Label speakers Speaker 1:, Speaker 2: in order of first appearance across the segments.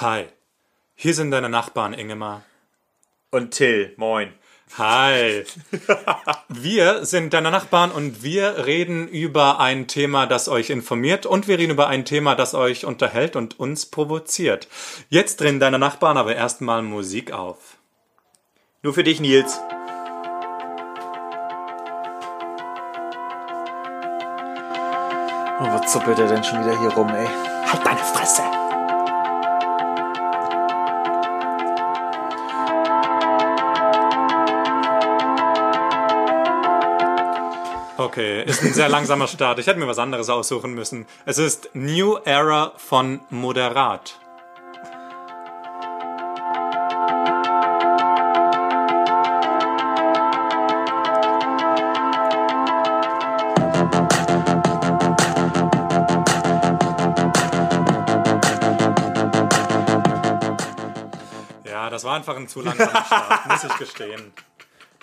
Speaker 1: Hi, hier sind deine Nachbarn, Ingemar.
Speaker 2: Und Till, moin.
Speaker 1: Hi. Wir sind deine Nachbarn und wir reden über ein Thema, das euch informiert und wir reden über ein Thema, das euch unterhält und uns provoziert. Jetzt drehen deine Nachbarn aber erstmal Musik auf.
Speaker 2: Nur für dich, Nils. Oh, was zuppelt er denn schon wieder hier rum, ey? Halt deine Fresse!
Speaker 1: Okay, ist ein sehr langsamer Start. Ich hätte mir was anderes aussuchen müssen. Es ist New Era von Moderat. Ja, das war einfach ein zu langsamer Start, muss ich gestehen.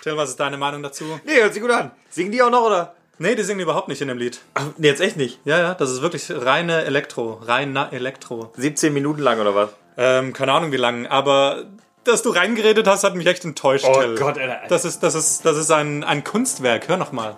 Speaker 1: Till, was ist deine Meinung dazu?
Speaker 2: Nee, hört sich gut an. Singen die auch noch, oder?
Speaker 1: Nee, die singen überhaupt nicht in dem Lied.
Speaker 2: Ach, nee, jetzt echt nicht.
Speaker 1: Ja, ja, das ist wirklich reine Elektro. Reiner Elektro.
Speaker 2: 17 Minuten lang, oder was?
Speaker 1: Ähm, keine Ahnung wie lang, aber dass du reingeredet hast, hat mich echt enttäuscht.
Speaker 2: Oh
Speaker 1: Till.
Speaker 2: Gott, Alter.
Speaker 1: Das ist, das ist, das ist ein, ein Kunstwerk. Hör noch mal.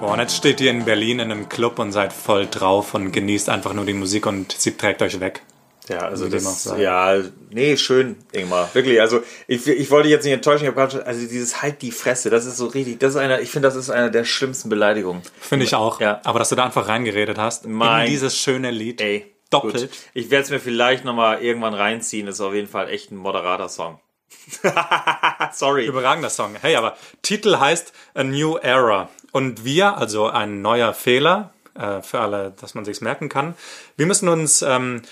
Speaker 1: Boah, und jetzt steht ihr in Berlin in einem Club und seid voll drauf und genießt einfach nur die Musik und sie trägt euch weg.
Speaker 2: Ja, also das, ja, nee, schön, Ingmar. Wirklich, also ich, ich wollte jetzt nicht enttäuschen, ich habe gerade schon, also dieses halt die Fresse, das ist so richtig, das ist einer, ich finde, das ist einer der schlimmsten Beleidigungen.
Speaker 1: Finde ich auch.
Speaker 2: Ja.
Speaker 1: Aber dass du da einfach reingeredet hast
Speaker 2: Mein-
Speaker 1: in dieses schöne Lied.
Speaker 2: Ey,
Speaker 1: Doppelt.
Speaker 2: Gut. Ich werde es mir vielleicht nochmal irgendwann reinziehen, ist auf jeden Fall echt ein moderater Song. Sorry.
Speaker 1: Überragender Song. Hey, aber Titel heißt A New Era. Und wir, also ein neuer Fehler, äh, für alle, dass man sich's merken kann, wir müssen uns ähm,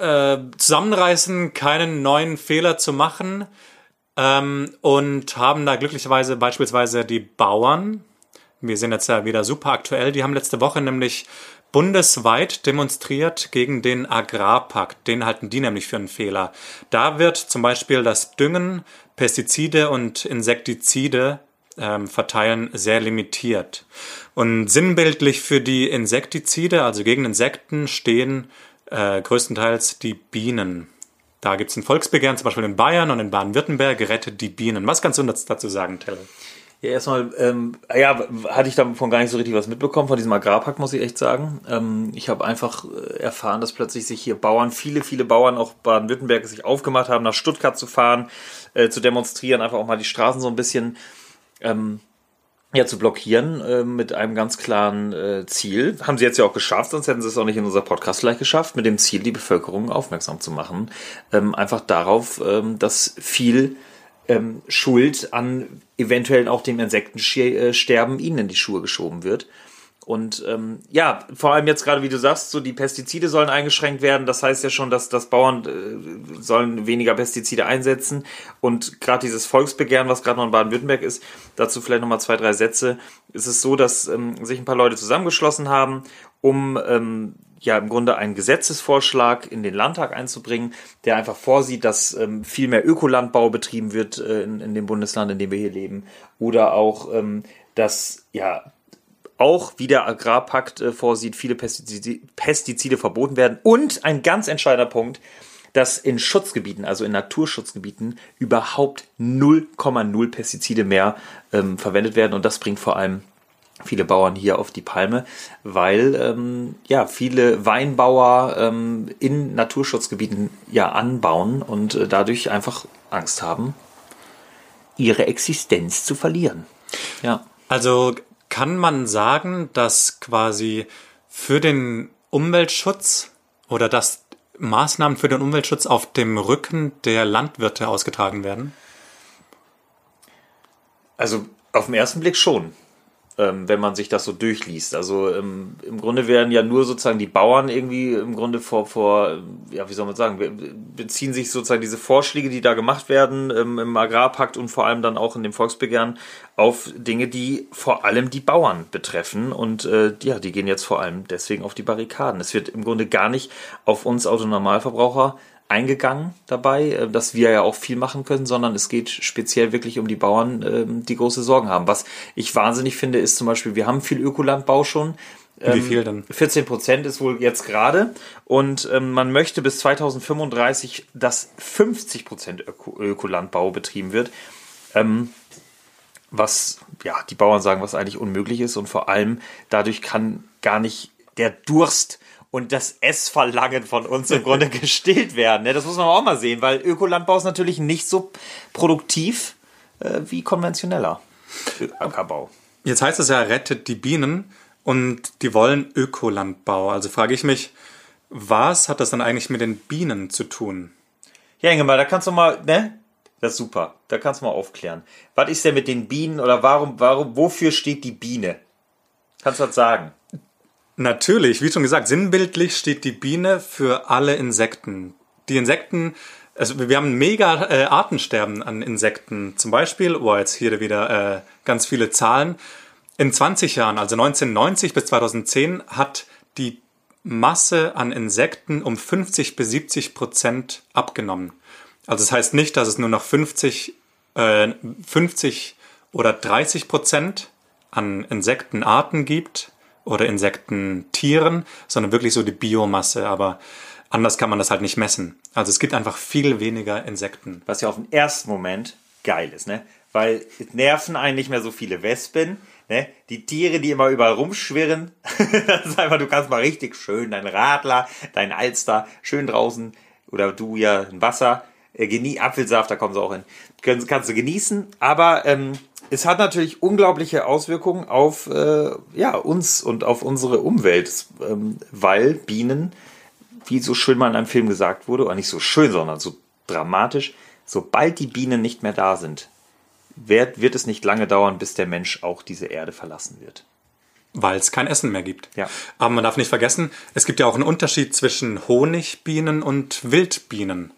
Speaker 1: äh, zusammenreißen, keinen neuen Fehler zu machen. Ähm, und haben da glücklicherweise beispielsweise die Bauern, wir sind jetzt ja wieder super aktuell, die haben letzte Woche nämlich bundesweit demonstriert gegen den Agrarpakt. Den halten die nämlich für einen Fehler. Da wird zum Beispiel das Düngen, Pestizide und Insektizide ähm, verteilen sehr limitiert. Und sinnbildlich für die Insektizide, also gegen Insekten, stehen äh, größtenteils die Bienen. Da gibt es ein Volksbegehren, zum Beispiel in Bayern und in Baden-Württemberg, rettet die Bienen. Was kannst du dazu sagen, Tell?
Speaker 2: Ja, erstmal, ähm, ja, hatte ich davon gar nicht so richtig was mitbekommen, von diesem Agrarpakt, muss ich echt sagen. Ähm, ich habe einfach äh, erfahren, dass plötzlich sich hier Bauern, viele, viele Bauern, auch Baden-Württemberg, sich aufgemacht haben, nach Stuttgart zu fahren, äh, zu demonstrieren, einfach auch mal die Straßen so ein bisschen ähm, ja, zu blockieren, äh, mit einem ganz klaren äh, Ziel. Haben sie jetzt ja auch geschafft, sonst hätten sie es auch nicht in unser Podcast vielleicht geschafft, mit dem Ziel, die Bevölkerung aufmerksam zu machen. Ähm, einfach darauf, ähm, dass viel ähm, Schuld an eventuell auch dem Insektensterben ihnen in die Schuhe geschoben wird. Und ähm, ja, vor allem jetzt gerade, wie du sagst, so die Pestizide sollen eingeschränkt werden. Das heißt ja schon, dass, dass Bauern äh, sollen weniger Pestizide einsetzen. Und gerade dieses Volksbegehren, was gerade noch in Baden-Württemberg ist, dazu vielleicht nochmal zwei, drei Sätze. Es ist so, dass ähm, sich ein paar Leute zusammengeschlossen haben, um ähm, ja im Grunde einen Gesetzesvorschlag in den Landtag einzubringen, der einfach vorsieht, dass ähm, viel mehr Ökolandbau betrieben wird äh, in, in dem Bundesland, in dem wir hier leben. Oder auch, ähm, dass ja auch, wie der Agrarpakt äh, vorsieht, viele Pestizide, Pestizide verboten werden. Und ein ganz entscheidender Punkt, dass in Schutzgebieten, also in Naturschutzgebieten, überhaupt 0,0 Pestizide mehr ähm, verwendet werden. Und das bringt vor allem viele Bauern hier auf die Palme, weil ähm, ja viele Weinbauer ähm, in Naturschutzgebieten ja anbauen und äh, dadurch einfach Angst haben, ihre Existenz zu verlieren. Ja.
Speaker 1: Also kann man sagen, dass quasi für den Umweltschutz oder dass Maßnahmen für den Umweltschutz auf dem Rücken der Landwirte ausgetragen werden?
Speaker 2: Also auf den ersten Blick schon, ähm, wenn man sich das so durchliest. Also ähm, im Grunde werden ja nur sozusagen die Bauern irgendwie im Grunde vor, vor ja, wie soll man sagen, be- beziehen sich sozusagen diese Vorschläge, die da gemacht werden ähm, im Agrarpakt und vor allem dann auch in dem Volksbegehren auf Dinge, die vor allem die Bauern betreffen. Und äh, ja, die gehen jetzt vor allem deswegen auf die Barrikaden. Es wird im Grunde gar nicht auf uns Autonormalverbraucher eingegangen dabei, äh, dass wir ja auch viel machen können, sondern es geht speziell wirklich um die Bauern, ähm, die große Sorgen haben. Was ich wahnsinnig finde, ist zum Beispiel, wir haben viel Ökolandbau schon.
Speaker 1: Wie
Speaker 2: Ähm,
Speaker 1: viel denn?
Speaker 2: 14 Prozent ist wohl jetzt gerade. Und ähm, man möchte bis 2035, dass 50 Prozent Öko Ökolandbau betrieben wird. Ähm, was, ja, die Bauern sagen, was eigentlich unmöglich ist. Und vor allem dadurch kann gar nicht der Durst und das Essverlangen von uns im Grunde gestillt werden. Ne? Das muss man auch mal sehen, weil Ökolandbau ist natürlich nicht so produktiv äh, wie konventioneller Ackerbau.
Speaker 1: Jetzt heißt es ja, rettet die Bienen und die wollen Ökolandbau. Also frage ich mich, was hat das dann eigentlich mit den Bienen zu tun?
Speaker 2: Ja, Ingemar, da kannst du mal, ne? Das ist super. Da kannst du mal aufklären. Was ist denn mit den Bienen oder warum, warum, wofür steht die Biene? Kannst du das sagen?
Speaker 1: Natürlich, wie schon gesagt, sinnbildlich steht die Biene für alle Insekten. Die Insekten, also wir haben mega äh, Artensterben an Insekten. Zum Beispiel, oh, jetzt hier wieder äh, ganz viele Zahlen. In 20 Jahren, also 1990 bis 2010, hat die Masse an Insekten um 50 bis 70 Prozent abgenommen. Also das heißt nicht, dass es nur noch 50, äh, 50 oder 30 Prozent an Insektenarten gibt oder Insektentieren, sondern wirklich so die Biomasse. Aber anders kann man das halt nicht messen. Also es gibt einfach viel weniger Insekten.
Speaker 2: Was ja auf den ersten Moment geil ist, ne? Weil nerven einen nicht mehr so viele Wespen, ne? Die Tiere, die immer überall rumschwirren. das ist einfach, du kannst mal richtig schön deinen Radler, deinen Alster, schön draußen oder du ja ein Wasser, äh, genie Apfelsaft, da kommen sie auch hin. Kannst, kannst du genießen, aber ähm, es hat natürlich unglaubliche Auswirkungen auf äh, ja, uns und auf unsere Umwelt, ähm, weil Bienen, wie so schön mal in einem Film gesagt wurde, oder nicht so schön, sondern so dramatisch, sobald die Bienen nicht mehr da sind, wird, wird es nicht lange dauern, bis der Mensch auch diese Erde verlassen wird.
Speaker 1: Weil es kein Essen mehr gibt.
Speaker 2: Ja.
Speaker 1: Aber man darf nicht vergessen, es gibt ja auch einen Unterschied zwischen Honigbienen und Wildbienen.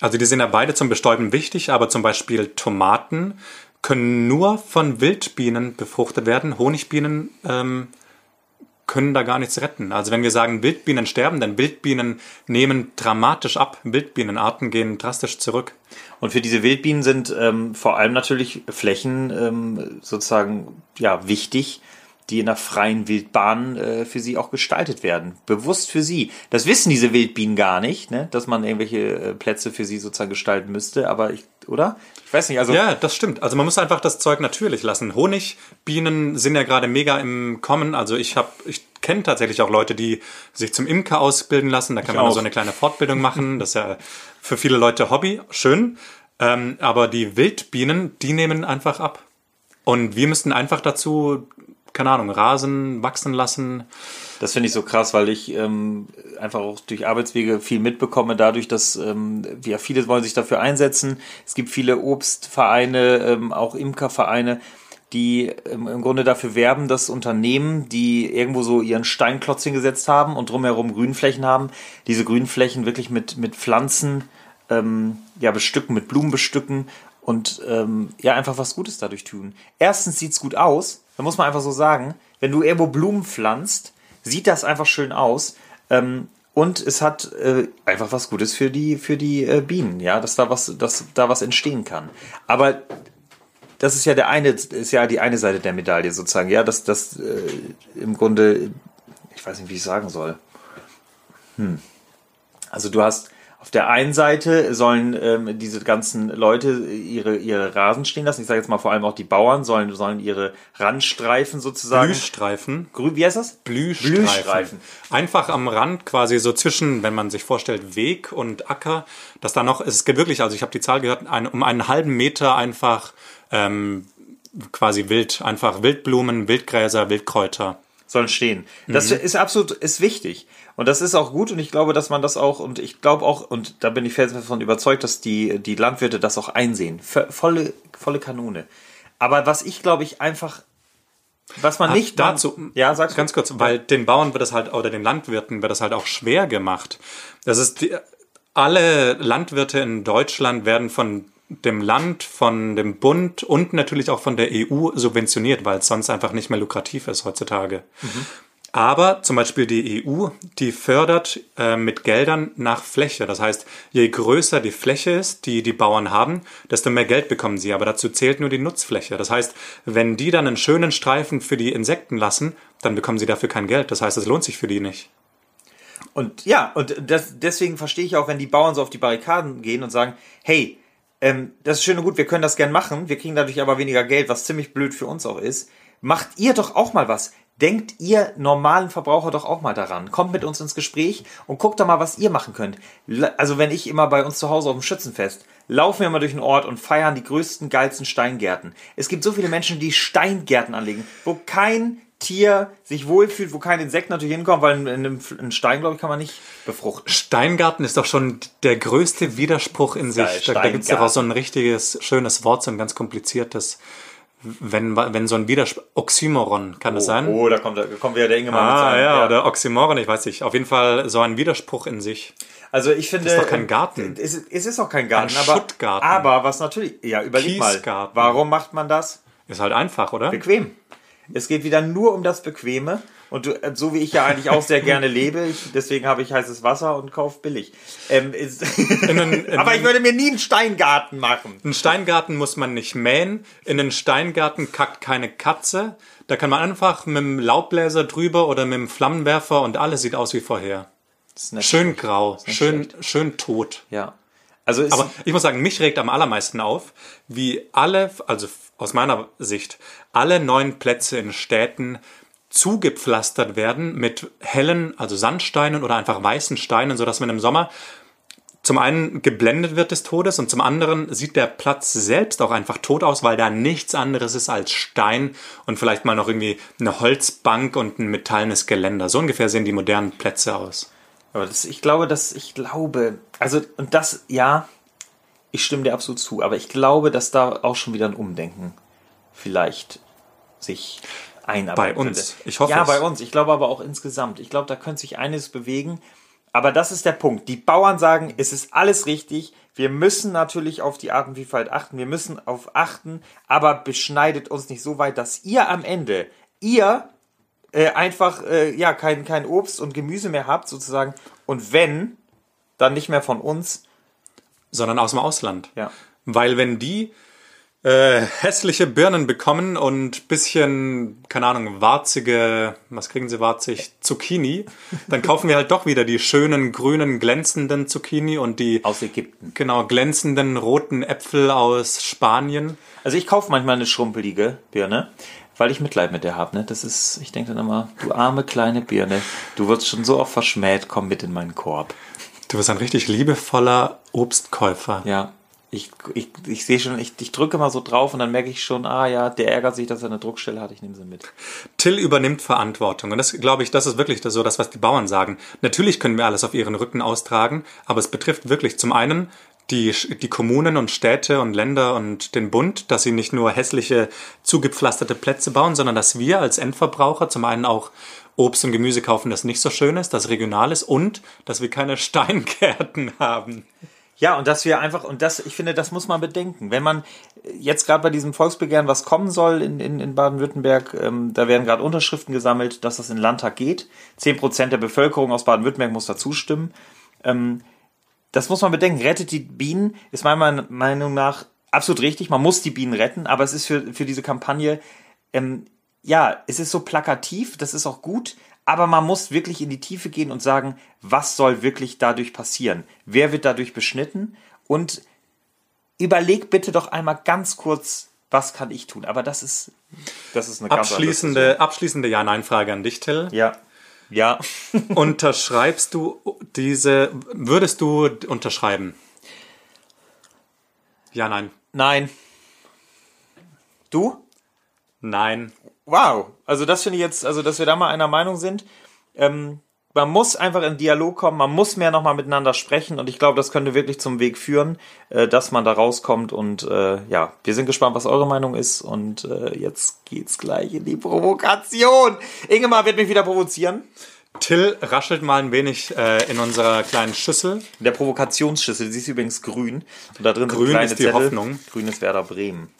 Speaker 1: Also die sind ja beide zum Bestäuben wichtig, aber zum Beispiel Tomaten können nur von Wildbienen befruchtet werden. Honigbienen ähm, können da gar nichts retten. Also wenn wir sagen, Wildbienen sterben, dann Wildbienen nehmen dramatisch ab. Wildbienenarten gehen drastisch zurück.
Speaker 2: Und für diese Wildbienen sind ähm, vor allem natürlich Flächen ähm, sozusagen ja wichtig, die in der freien Wildbahn äh, für sie auch gestaltet werden. Bewusst für sie. Das wissen diese Wildbienen gar nicht, ne? dass man irgendwelche äh, Plätze für sie sozusagen gestalten müsste, aber ich, oder? Ich weiß nicht, also.
Speaker 1: Ja, das stimmt. Also man muss einfach das Zeug natürlich lassen. Honigbienen sind ja gerade mega im Kommen. Also ich habe, ich kenne tatsächlich auch Leute, die sich zum Imker ausbilden lassen. Da kann
Speaker 2: Ich
Speaker 1: man
Speaker 2: auch.
Speaker 1: so eine kleine Fortbildung machen. Das ist ja für viele Leute Hobby. Schön. Ähm, aber die Wildbienen, die nehmen einfach ab. Und wir müssten einfach dazu, keine Ahnung, Rasen wachsen lassen.
Speaker 2: Das finde ich so krass, weil ich ähm, einfach auch durch Arbeitswege viel mitbekomme, dadurch, dass ähm, ja, viele wollen sich dafür einsetzen. Es gibt viele Obstvereine, ähm, auch Imkervereine, die ähm, im Grunde dafür werben, dass Unternehmen, die irgendwo so ihren Steinklotz hingesetzt haben und drumherum Grünflächen haben, diese Grünflächen wirklich mit, mit Pflanzen ähm, ja, bestücken, mit Blumen bestücken und ähm, ja, einfach was Gutes dadurch tun. Erstens sieht's gut aus, da muss man einfach so sagen, wenn du irgendwo Blumen pflanzt, sieht das einfach schön aus. Ähm, und es hat äh, einfach was Gutes für die, für die äh, Bienen, ja, dass da was, dass da was entstehen kann. Aber das ist ja der eine, ist ja die eine Seite der Medaille sozusagen, ja, dass das äh, im Grunde, ich weiß nicht, wie ich sagen soll. Hm. Also du hast auf der einen Seite sollen ähm, diese ganzen Leute ihre, ihre Rasen stehen lassen. Ich sage jetzt mal vor allem auch die Bauern sollen, sollen ihre Randstreifen sozusagen.
Speaker 1: Blühstreifen.
Speaker 2: Grün, wie heißt das?
Speaker 1: Blühstreifen.
Speaker 2: Blühstreifen.
Speaker 1: Einfach am Rand quasi so zwischen, wenn man sich vorstellt, Weg und Acker, dass da noch, es gibt wirklich, also ich habe die Zahl gehört, ein, um einen halben Meter einfach ähm, quasi wild, einfach Wildblumen, Wildgräser, Wildkräuter.
Speaker 2: Sollen stehen. Das ist absolut ist wichtig. Und das ist auch gut und ich glaube, dass man das auch, und ich glaube auch, und da bin ich fest davon überzeugt, dass die, die Landwirte das auch einsehen. Volle, volle Kanone. Aber was ich glaube ich einfach, was man nicht
Speaker 1: dazu,
Speaker 2: ja, sag's
Speaker 1: ganz kurz, weil den Bauern wird es halt, oder den Landwirten wird es halt auch schwer gemacht. Das ist, die, alle Landwirte in Deutschland werden von dem Land, von dem Bund und natürlich auch von der EU subventioniert, weil es sonst einfach nicht mehr lukrativ ist heutzutage. Aber zum Beispiel die EU, die fördert äh, mit Geldern nach Fläche. Das heißt, je größer die Fläche ist, die die Bauern haben, desto mehr Geld bekommen sie. Aber dazu zählt nur die Nutzfläche. Das heißt, wenn die dann einen schönen Streifen für die Insekten lassen, dann bekommen sie dafür kein Geld. Das heißt, es lohnt sich für die nicht.
Speaker 2: Und ja, und das, deswegen verstehe ich auch, wenn die Bauern so auf die Barrikaden gehen und sagen, hey, ähm, das ist schön und gut, wir können das gern machen, wir kriegen dadurch aber weniger Geld, was ziemlich blöd für uns auch ist. Macht ihr doch auch mal was. Denkt ihr normalen Verbraucher doch auch mal daran. Kommt mit uns ins Gespräch und guckt doch mal, was ihr machen könnt. Also wenn ich immer bei uns zu Hause auf dem Schützenfest, laufen wir mal durch den Ort und feiern die größten, geilsten Steingärten. Es gibt so viele Menschen, die Steingärten anlegen, wo kein Tier sich wohlfühlt, wo kein Insekt natürlich hinkommt, weil in einem, in Stein, glaube ich, kann man nicht befruchten.
Speaker 1: Steingarten ist doch schon der größte Widerspruch in sich. Da, da gibt es doch auch so ein richtiges, schönes Wort, so ein ganz kompliziertes wenn, wenn so ein Widerspruch, Oxymoron, kann
Speaker 2: oh,
Speaker 1: das sein?
Speaker 2: Oh, da kommt, da kommt wieder der Ingemann
Speaker 1: ah, mit seinem, ja, ja, oder Oxymoron, ich weiß nicht. Auf jeden Fall so ein Widerspruch in sich.
Speaker 2: Also ich finde...
Speaker 1: Das ist doch kein Garten.
Speaker 2: Es, es ist auch kein Garten.
Speaker 1: Ein
Speaker 2: aber,
Speaker 1: Schuttgarten.
Speaker 2: Aber was natürlich... Ja, überleg mal. Warum macht man das?
Speaker 1: Ist halt einfach, oder?
Speaker 2: Bequem. Es geht wieder nur um das Bequeme. Und du, äh, so wie ich ja eigentlich auch sehr gerne lebe, ich, deswegen habe ich heißes Wasser und kaufe billig. Ähm, ist, einen, aber ich würde mir nie einen Steingarten machen.
Speaker 1: Einen Steingarten muss man nicht mähen. In einen Steingarten kackt keine Katze. Da kann man einfach mit dem Laubbläser drüber oder mit dem Flammenwerfer und alles sieht aus wie vorher. Schön grau, schön, schön tot.
Speaker 2: Ja.
Speaker 1: Also aber ich muss sagen, mich regt am allermeisten auf, wie alle, also aus meiner Sicht, alle neuen Plätze in Städten zugepflastert werden mit hellen, also Sandsteinen oder einfach weißen Steinen, sodass man im Sommer zum einen geblendet wird des Todes und zum anderen sieht der Platz selbst auch einfach tot aus, weil da nichts anderes ist als Stein und vielleicht mal noch irgendwie eine Holzbank und ein metallenes Geländer. So ungefähr sehen die modernen Plätze aus.
Speaker 2: Aber das, ich glaube, dass ich glaube, also und das ja, ich stimme dir absolut zu, aber ich glaube, dass da auch schon wieder ein Umdenken vielleicht sich einarbeiten
Speaker 1: Bei uns, ich hoffe
Speaker 2: Ja, es. bei uns. Ich glaube aber auch insgesamt. Ich glaube, da könnte sich eines bewegen. Aber das ist der Punkt. Die Bauern sagen, es ist alles richtig. Wir müssen natürlich auf die Artenvielfalt achten. Wir müssen auf achten, aber beschneidet uns nicht so weit, dass ihr am Ende, ihr äh, einfach äh, ja kein, kein Obst und Gemüse mehr habt sozusagen. Und wenn, dann nicht mehr von uns.
Speaker 1: Sondern aus dem Ausland.
Speaker 2: Ja.
Speaker 1: Weil wenn die äh, hässliche Birnen bekommen und bisschen, keine Ahnung, warzige, was kriegen sie warzig? Zucchini. Dann kaufen wir halt doch wieder die schönen, grünen, glänzenden Zucchini und die
Speaker 2: aus Ägypten.
Speaker 1: Genau, glänzenden roten Äpfel aus Spanien.
Speaker 2: Also ich kaufe manchmal eine schrumpelige Birne, weil ich Mitleid mit der habe. Ne? Das ist, ich denke dann immer, du arme kleine Birne, du wirst schon so oft verschmäht, komm mit in meinen Korb.
Speaker 1: Du bist ein richtig liebevoller Obstkäufer.
Speaker 2: Ja, ich, ich, ich sehe schon, ich, ich drücke mal so drauf und dann merke ich schon, ah ja, der ärgert sich, dass er eine Druckstelle hat, ich nehme sie mit.
Speaker 1: Till übernimmt Verantwortung. Und das glaube ich, das ist wirklich so das, was die Bauern sagen. Natürlich können wir alles auf ihren Rücken austragen, aber es betrifft wirklich zum einen die, die Kommunen und Städte und Länder und den Bund, dass sie nicht nur hässliche, zugepflasterte Plätze bauen, sondern dass wir als Endverbraucher zum einen auch Obst und Gemüse kaufen, das nicht so schön ist, das regional ist und dass wir keine Steingärten haben.
Speaker 2: Ja, und dass wir einfach, und das, ich finde, das muss man bedenken. Wenn man jetzt gerade bei diesem Volksbegehren, was kommen soll in, in, in Baden-Württemberg, ähm, da werden gerade Unterschriften gesammelt, dass das in den Landtag geht. Zehn Prozent der Bevölkerung aus Baden-Württemberg muss da zustimmen. Ähm, das muss man bedenken. Rettet die Bienen ist meiner Meinung nach absolut richtig. Man muss die Bienen retten, aber es ist für, für diese Kampagne, ähm, ja, es ist so plakativ, das ist auch gut, aber man muss wirklich in die Tiefe gehen und sagen, was soll wirklich dadurch passieren? Wer wird dadurch beschnitten? Und überleg bitte doch einmal ganz kurz, was kann ich tun? Aber das ist, das ist eine
Speaker 1: ganz abschließende, abschließende Ja-Nein-Frage an dich, Till.
Speaker 2: Ja. Ja.
Speaker 1: Unterschreibst du diese, würdest du unterschreiben? Ja, nein.
Speaker 2: Nein. Du?
Speaker 1: Nein.
Speaker 2: Wow, also das finde ich jetzt, also dass wir da mal einer Meinung sind. Ähm, man muss einfach in Dialog kommen, man muss mehr nochmal miteinander sprechen und ich glaube, das könnte wirklich zum Weg führen, äh, dass man da rauskommt und äh, ja, wir sind gespannt, was eure Meinung ist und äh, jetzt geht's gleich in die Provokation. Ingemar wird mich wieder provozieren.
Speaker 1: Till raschelt mal ein wenig äh, in unserer kleinen Schüssel.
Speaker 2: In der Provokationsschüssel, sie ist übrigens grün und da drin
Speaker 1: grün sind kleine ist die
Speaker 2: Zettel.
Speaker 1: Hoffnung.
Speaker 2: Grün ist Werder Bremen.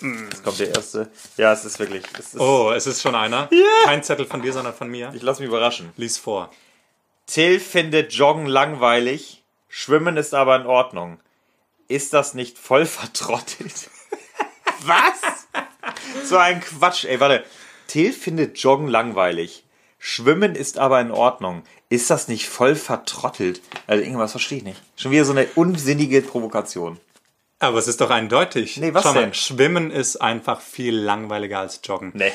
Speaker 2: Jetzt kommt der erste. Ja, es ist wirklich. Es ist,
Speaker 1: Oh, es ist schon einer. Kein Zettel von dir, sondern von mir.
Speaker 2: Ich lass mich überraschen.
Speaker 1: Lies vor.
Speaker 2: Till findet Joggen langweilig, Schwimmen ist aber in Ordnung. Ist das nicht voll vertrottelt? Was? So ein Quatsch, ey, warte. Till findet Joggen langweilig. Schwimmen ist aber in Ordnung. Ist das nicht voll vertrottelt? Also irgendwas verstehe ich nicht. Schon wieder so eine unsinnige Provokation.
Speaker 1: Aber es ist doch eindeutig.
Speaker 2: Nee, was
Speaker 1: Schau mal,
Speaker 2: denn?
Speaker 1: Schwimmen ist einfach viel langweiliger als Joggen.
Speaker 2: Nee.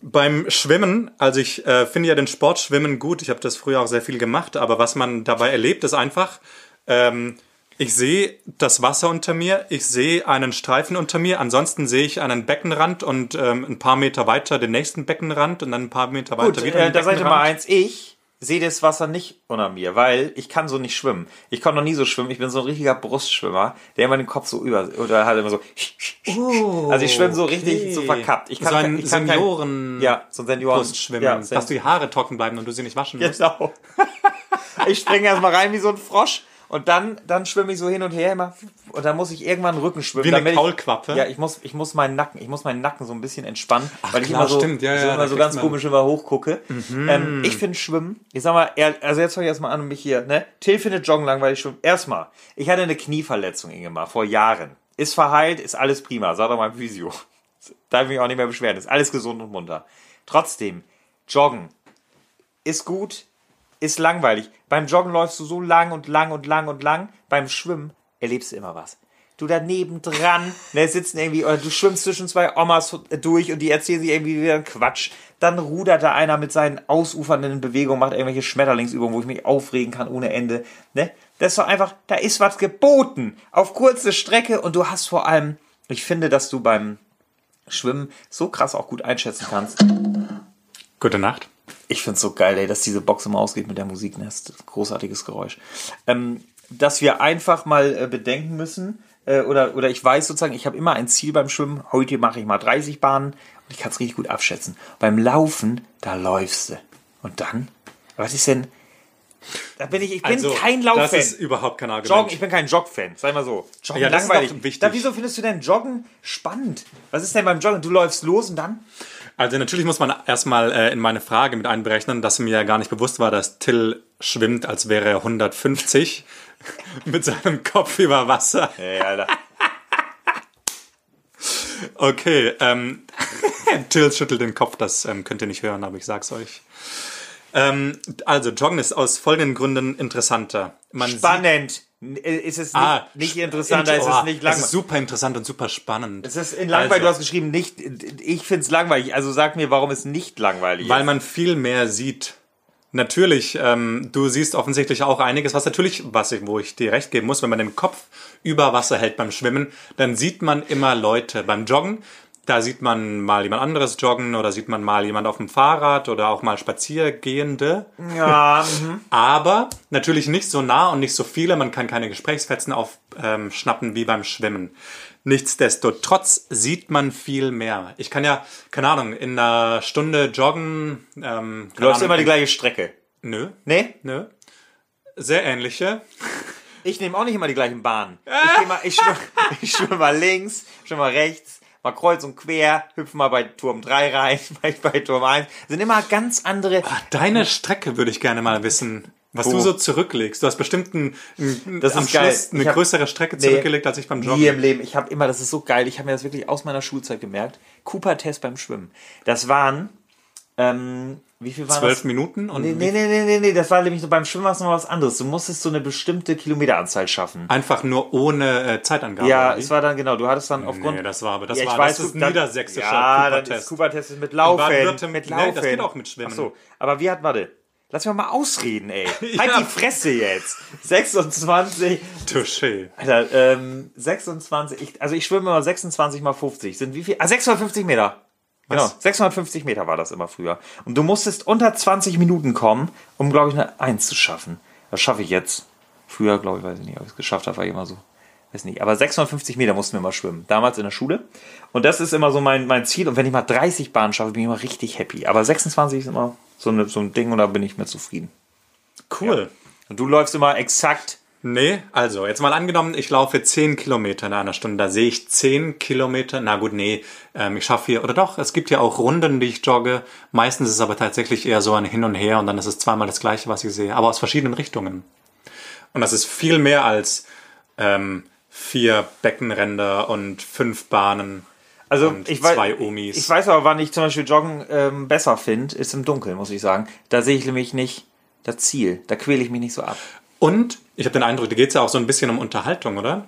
Speaker 1: Beim Schwimmen, also ich äh, finde ja den Sportschwimmen gut. Ich habe das früher auch sehr viel gemacht, aber was man dabei erlebt, ist einfach, ähm, ich sehe das Wasser unter mir, ich sehe einen Streifen unter mir, ansonsten sehe ich einen Beckenrand und ähm, ein paar Meter weiter den nächsten Beckenrand und dann ein paar Meter weiter
Speaker 2: Gut,
Speaker 1: wieder
Speaker 2: äh,
Speaker 1: den
Speaker 2: da seid ihr mal eins. Ich sehe das Wasser nicht unter mir, weil ich kann so nicht schwimmen. Ich konnte noch nie so schwimmen. Ich bin so ein richtiger Brustschwimmer, der immer den Kopf so über oder halt immer so. also ich schwimme so richtig so verkappt. Ich kann,
Speaker 1: so ein
Speaker 2: ich kann
Speaker 1: Senioren
Speaker 2: kein, ja, so ein Senioren
Speaker 1: Brustschwimmen,
Speaker 2: Ja,
Speaker 1: dass die Haare trocken bleiben und du sie nicht waschen musst.
Speaker 2: genau. ich springe erstmal rein wie so ein Frosch und dann dann schwimme ich so hin und her immer und dann muss ich irgendwann Rücken schwimmen.
Speaker 1: Wie eine
Speaker 2: damit ich-
Speaker 1: Kaulquappe?
Speaker 2: Ja, ich muss, ich muss meinen Nacken, ich muss meinen Nacken so ein bisschen entspannen, weil ich
Speaker 1: klar,
Speaker 2: immer so,
Speaker 1: stimmt. Ja,
Speaker 2: so,
Speaker 1: ja,
Speaker 2: immer so ganz
Speaker 1: man- Mhm.
Speaker 2: komisch immer hochgucke. Ähm, ich finde Schwimmen, ich sag mal, also jetzt fange ich erstmal an und mich hier, ne? Till findet Joggen langweilig schwimmen. Erstmal, ich hatte eine Knieverletzung, Ingemar, vor Jahren. Ist verheilt, ist alles prima, sag doch mal Physio. Darf ich mich auch nicht mehr beschweren, ist alles gesund und munter. Trotzdem, Joggen ist gut, ist langweilig. Beim Joggen läufst du so lang und lang und lang und lang. Beim Schwimmen erlebst du immer was. Du daneben dran, ne, sitzen irgendwie, oder du schwimmst zwischen zwei Omas durch und die erzählen sich irgendwie wieder Quatsch. Dann rudert da einer mit seinen ausufernden Bewegungen, macht irgendwelche Schmetterlingsübungen, wo ich mich aufregen kann ohne Ende. Ne? Das ist doch einfach, da ist was geboten. Auf kurze Strecke und du hast vor allem, ich finde, dass du beim Schwimmen so krass auch gut einschätzen kannst.
Speaker 1: Gute Nacht.
Speaker 2: Ich find's so geil, ey, dass diese Box immer ausgeht mit der Musik. Ne? Das ist großartiges Geräusch. Ähm, dass wir einfach mal äh, bedenken müssen, äh, oder, oder ich weiß sozusagen, ich habe immer ein Ziel beim Schwimmen. Heute mache ich mal 30 Bahnen und ich kann es richtig gut abschätzen. Beim Laufen, da läufst du. Und dann? Was ist denn? Da bin ich, ich bin
Speaker 1: Also,
Speaker 2: kein
Speaker 1: Das
Speaker 2: Lauffan.
Speaker 1: ist überhaupt kein Argument.
Speaker 2: Joggen, ich bin kein Jog-Fan, sag mal so. Joggen
Speaker 1: Ja, das ist
Speaker 2: langweilig.
Speaker 1: doch wichtig.
Speaker 2: Da, wieso findest du denn Joggen spannend? Was ist denn beim Joggen? Du läufst los und dann?
Speaker 1: Also natürlich muss man erstmal äh, in meine Frage mit einberechnen, dass mir ja gar nicht bewusst war, dass Till schwimmt, als wäre er 150 mit seinem Kopf über Wasser.
Speaker 2: Ey, Alter.
Speaker 1: Okay, ähm, Till schüttelt den Kopf, das ähm, könnt ihr nicht hören, aber ich sag's euch. Ähm, also, Joggen ist aus folgenden Gründen interessanter. Man
Speaker 2: Spannend. Ist es nicht,
Speaker 1: Ah,
Speaker 2: nicht interessanter, ist
Speaker 1: oh,
Speaker 2: es nicht
Speaker 1: Es
Speaker 2: langweilig.
Speaker 1: ist super interessant und super spannend.
Speaker 2: Es ist in langweilig, du
Speaker 1: Also,
Speaker 2: hast geschrieben, nicht, ich find's langweilig. Also sag mir, warum es nicht langweilig
Speaker 1: Weil
Speaker 2: ist.
Speaker 1: man viel mehr sieht. Natürlich, ähm, du siehst offensichtlich auch einiges, was natürlich, was ich, wo ich dir recht geben muss, wenn man den Kopf über Wasser hält beim Schwimmen, dann sieht man immer Leute. Beim Joggen, da sieht man mal jemand anderes joggen oder sieht man mal jemand auf dem Fahrrad oder auch mal Spaziergehende.
Speaker 2: Ja, mhm.
Speaker 1: Aber natürlich nicht so nah und nicht so viele. Man kann keine Gesprächsfetzen aufschnappen ähm, wie beim Schwimmen. Nichtsdestotrotz sieht man viel mehr. Ich kann ja, keine Ahnung, in einer Stunde joggen. Ähm,
Speaker 2: du läufst immer die gleiche Strecke.
Speaker 1: Nö,
Speaker 2: Nee?
Speaker 1: nö. Sehr ähnliche.
Speaker 2: Ich nehme auch nicht immer die gleichen Bahnen. Ich, mal, ich, schwimme, ich schwimme mal links, schwimme mal rechts, mal kreuz und quer, hüpfe mal bei Turm 3 rein, bei, bei Turm 1. Das sind immer ganz andere.
Speaker 1: Deine Strecke würde ich gerne mal wissen. Was
Speaker 2: Wo?
Speaker 1: du so zurücklegst. Du hast bestimmt ein, ein,
Speaker 2: Das
Speaker 1: am. Schluss eine
Speaker 2: hab-
Speaker 1: größere Strecke
Speaker 2: Nee,
Speaker 1: zurückgelegt als ich beim
Speaker 2: Nie
Speaker 1: Joggen.
Speaker 2: im Leben. Ich habe immer, das ist so geil, ich habe mir das wirklich aus meiner Schulzeit gemerkt. Cooper-Test beim Schwimmen. Das waren, ähm, wie viel waren
Speaker 1: Zwölf
Speaker 2: das?
Speaker 1: Minuten und
Speaker 2: Nee, nee, nee, nee, nee, nee, das war nämlich so beim Schwimmen war es noch was anderes. Du musstest so eine bestimmte Kilometeranzahl schaffen.
Speaker 1: einfach nur ohne äh, Zeitangabe.
Speaker 2: Ja, es war dann genau, du hattest dann aufgrund.
Speaker 1: Nee, das war aber das
Speaker 2: ja, ich
Speaker 1: war
Speaker 2: weiß,
Speaker 1: das ist
Speaker 2: dann-
Speaker 1: niedersächsischer
Speaker 2: Ja, dann ist
Speaker 1: Cooper-Test.
Speaker 2: Cooper-Test ist mit Laufen. Mit
Speaker 1: Nee,
Speaker 2: Laufen.
Speaker 1: das geht auch mit Schwimmen.
Speaker 2: Ach so, aber wie hat, warte, lass mich mal ausreden, ey.
Speaker 1: Ja.
Speaker 2: Halt die Fresse jetzt. 26,
Speaker 1: Touché.
Speaker 2: Alter, ähm, 26, ich, also ich schwimme immer 26 mal 50. Sind wie viel? Ah, 650 Meter. Genau, 650 Meter war das immer früher. Und du musstest unter 20 Minuten kommen, um, glaube ich, eine 1 zu schaffen. Das schaffe ich jetzt. Früher, glaube ich, weiß ich nicht, ob ich es geschafft habe, war ich immer so. Weiß nicht. Aber 650 Meter mussten wir mal schwimmen. Damals in der Schule. Und das ist immer so mein, mein Ziel. Und wenn ich mal 30 Bahnen schaffe, bin ich immer richtig happy. Aber 26 ist immer so, eine, so ein Ding und da bin ich mir zufrieden.
Speaker 1: Cool.
Speaker 2: Und du läufst immer exakt
Speaker 1: Nee, also jetzt mal angenommen, ich laufe 10 Kilometer in einer Stunde. Da sehe ich 10 Kilometer. Na gut, nee, ähm, ich schaffe hier, oder doch, es gibt ja auch Runden, die ich jogge. Meistens ist es aber tatsächlich eher so ein Hin und Her und dann ist es zweimal das gleiche, was ich sehe, aber aus verschiedenen Richtungen. Und das ist viel mehr als ähm, vier Beckenränder und fünf Bahnen.
Speaker 2: Also
Speaker 1: und
Speaker 2: ich weiß,
Speaker 1: zwei Omis.
Speaker 2: ich weiß aber, wann ich zum Beispiel Joggen ähm, besser finde, ist im Dunkeln, muss ich sagen. Da sehe ich nämlich nicht das Ziel. Da quäle ich mich nicht so ab.
Speaker 1: Und ich habe den Eindruck, da geht es ja auch so ein bisschen um Unterhaltung, oder?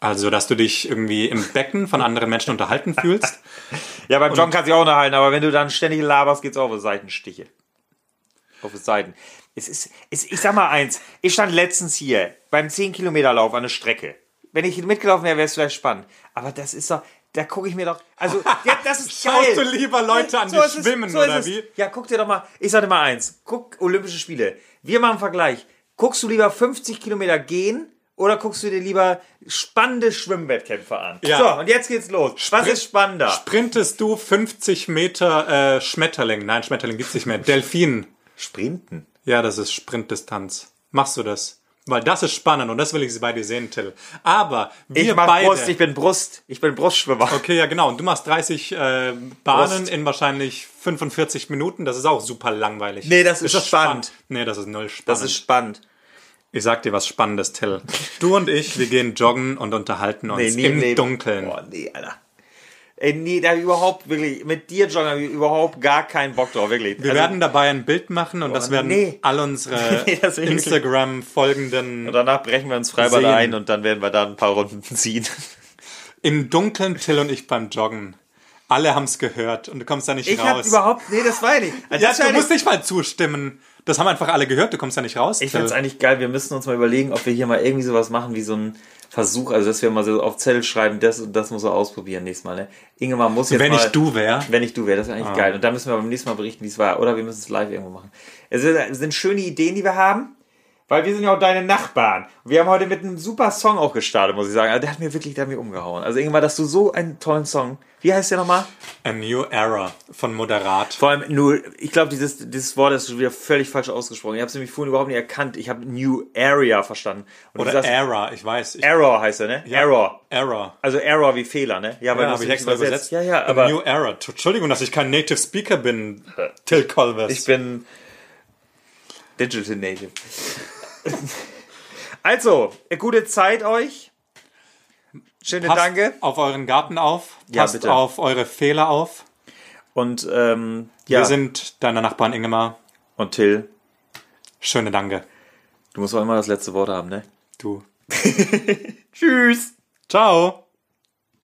Speaker 1: Also, dass du dich irgendwie im Becken von anderen Menschen unterhalten fühlst.
Speaker 2: Ja, beim Joggen kannst du dich auch unterhalten, aber wenn du dann ständig laberst, geht's auch auf Seitenstiche. Auf Seiten. Es ist, es, ich sag mal eins, ich stand letztens hier beim 10-Kilometer-Lauf an der Strecke. Wenn ich mitgelaufen wäre, wäre es vielleicht spannend. Aber das ist doch, da gucke ich mir doch, also, ja, das ist
Speaker 1: Schaust
Speaker 2: geil.
Speaker 1: du lieber Leute an, die
Speaker 2: ist es,
Speaker 1: schwimmen,
Speaker 2: ist
Speaker 1: oder
Speaker 2: es.
Speaker 1: wie?
Speaker 2: Ja, guck dir doch mal, ich sag dir mal eins, guck Olympische Spiele. Wir machen einen Vergleich. Guckst du lieber 50 Kilometer gehen oder guckst du dir lieber spannende Schwimmwettkämpfe an?
Speaker 1: Ja.
Speaker 2: So, und jetzt geht's los. Was ist spannender?
Speaker 1: Sprintest du 50 Meter äh, Schmetterling? Nein, Schmetterling gibt's nicht mehr. Delfin.
Speaker 2: Sprinten.
Speaker 1: Ja, das ist Sprintdistanz. Machst du das? Weil das ist spannend und das will ich bei dir sehen, Till. Aber wir
Speaker 2: Ich mach
Speaker 1: beide.
Speaker 2: Brust, ich bin Brust, ich bin Brustschwimmer.
Speaker 1: okay, ja genau. Und du machst 30 äh, Bahnen in wahrscheinlich 45 Minuten. Das ist auch super langweilig.
Speaker 2: Nee, das ist spannend.
Speaker 1: Nee, das ist null spannend.
Speaker 2: Das ist spannend.
Speaker 1: ich sag dir was Spannendes, Till. Du und ich, wir gehen joggen und unterhalten uns
Speaker 2: Nee, nie
Speaker 1: im
Speaker 2: Leben.
Speaker 1: Dunkeln.
Speaker 2: Boah, nee, Alter. Ey, nee, da hab ich überhaupt wirklich, mit dir, John, hab ich überhaupt gar keinen Bock drauf, wirklich. Also,
Speaker 1: Wir werden dabei ein Bild machen und das werden
Speaker 2: nee.
Speaker 1: all unsere
Speaker 2: ich.
Speaker 1: Instagram-folgenden
Speaker 2: und danach brechen wir ins Freibad
Speaker 1: Sehen.
Speaker 2: ein und dann werden wir da ein paar Runden ziehen.
Speaker 1: im Dunkeln Till und ich beim Joggen. Alle haben's gehört und du kommst da nicht
Speaker 2: Ich
Speaker 1: raus.
Speaker 2: überhaupt, nee, das war ja nicht. Also
Speaker 1: ja, du musst nicht mal zustimmen. Das haben einfach alle gehört, du kommst da nicht raus.
Speaker 2: Ich
Speaker 1: Till.
Speaker 2: find's eigentlich geil, wir müssen uns mal überlegen, ob wir hier mal irgendwie sowas machen wie so ein Versuch, also dass wir mal so auf Zettel schreiben, das und das muss er ausprobieren nächstes Mal. Ne? Ingemar muss jetzt
Speaker 1: Wenn
Speaker 2: mal,
Speaker 1: ich du wär.
Speaker 2: Wenn ich du wäre, das wäre eigentlich geil. Und da müssen wir beim nächsten Mal berichten, wie es war. Oder wir müssen es live irgendwo machen. Es es sind schöne Ideen, die wir haben. Weil wir sind ja auch deine Nachbarn. Wir haben heute mit einem super Song auch gestartet, muss ich sagen. Also der hat mir wirklich, der hat umgehauen. Also Ingemar, dass du so einen tollen Song. Wie heißt der nochmal?
Speaker 1: A New Era von Moderat.
Speaker 2: Vor allem nur, ich glaube, dieses, dieses Wort ist schon wieder völlig falsch ausgesprochen. Ich habe es nämlich vorhin überhaupt nicht erkannt. Ich habe New Area verstanden. Und
Speaker 1: Oder
Speaker 2: sagst,
Speaker 1: Era, ich weiß. Ich,
Speaker 2: Error heißt er, ne? Error.
Speaker 1: Error.
Speaker 2: Also Error wie Fehler, ne? Ja, weil
Speaker 1: Ja,
Speaker 2: du
Speaker 1: extra übersetzt.
Speaker 2: Ja, ja,
Speaker 1: A
Speaker 2: aber
Speaker 1: New Era. Entschuldigung, dass ich kein Native Speaker bin, Till Colvers.
Speaker 2: ich bin Digital Native. also, gute Zeit euch. Schöne
Speaker 1: Passt
Speaker 2: Danke.
Speaker 1: auf euren Garten auf.
Speaker 2: Ja,
Speaker 1: Passt
Speaker 2: bitte.
Speaker 1: auf eure Fehler auf.
Speaker 2: Und ähm, ja,
Speaker 1: Wir sind deine Nachbarn Ingemar.
Speaker 2: und Till,
Speaker 1: Schöne Danke.
Speaker 2: du musst auch immer das letzte Wort haben, ne?
Speaker 1: Du.
Speaker 2: Tschüss.
Speaker 1: Ciao.